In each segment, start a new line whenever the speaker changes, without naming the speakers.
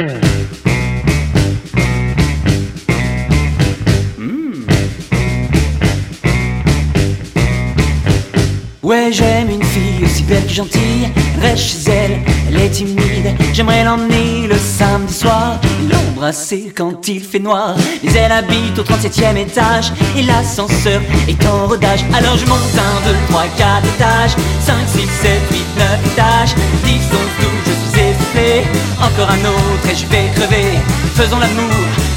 Ouais, j'aime une fille aussi belle que gentille. Reste chez elle, elle est timide. J'aimerais l'emmener le samedi soir, l'embrasser quand il fait noir. Mais elle habite au 37 e étage et l'ascenseur est en rodage. Alors je monte un, 2, 3, 4 étages, 5, 6, 7, 8, 9 étages, 10, 11, 12, Encore un autre et je vais crever. Faisons l'amour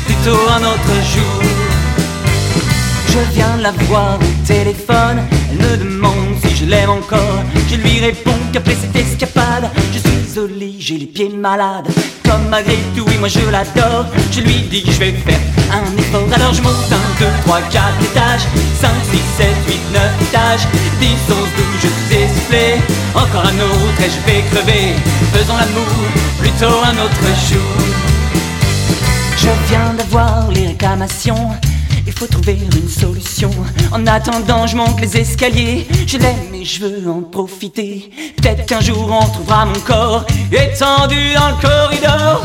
plutôt un autre jour. Je viens de la voir au téléphone, elle me demande si je l'aime encore. Je lui réponds qu'après cette escapade, je suis au j'ai les pieds malades. Comme malgré tout, oui, moi je l'adore. Je lui dis que je vais faire un effort. Alors je monte un, 2, 3, 4 étages, 5, 6, 7, 8, 9 étages, 10, 11, 12, je suis essoufflé. Encore un autre et je vais crever. Faisons l'amour un autre jour. Je viens d'avoir les réclamations. Il faut trouver une solution. En attendant, je monte les escaliers. Je l'aime et je veux en profiter. Peut-être qu'un jour on trouvera mon corps étendu dans le corridor.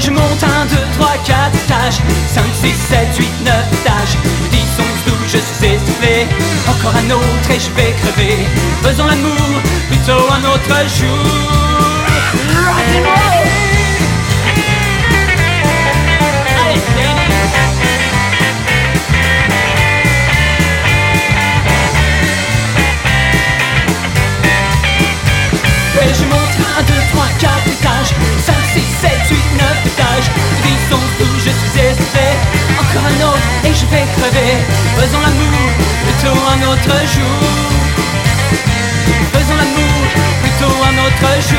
Je monte un, 2, 3, 4 étages 5, 6, 7, 8, 9 étages 10, 11, 12, je suis essoufflé. Encore un autre et je vais crever. Faisons l'amour plutôt un autre jour et je vais crever. Faisons l'amour plutôt un autre jour. Faisons l'amour plutôt un autre jour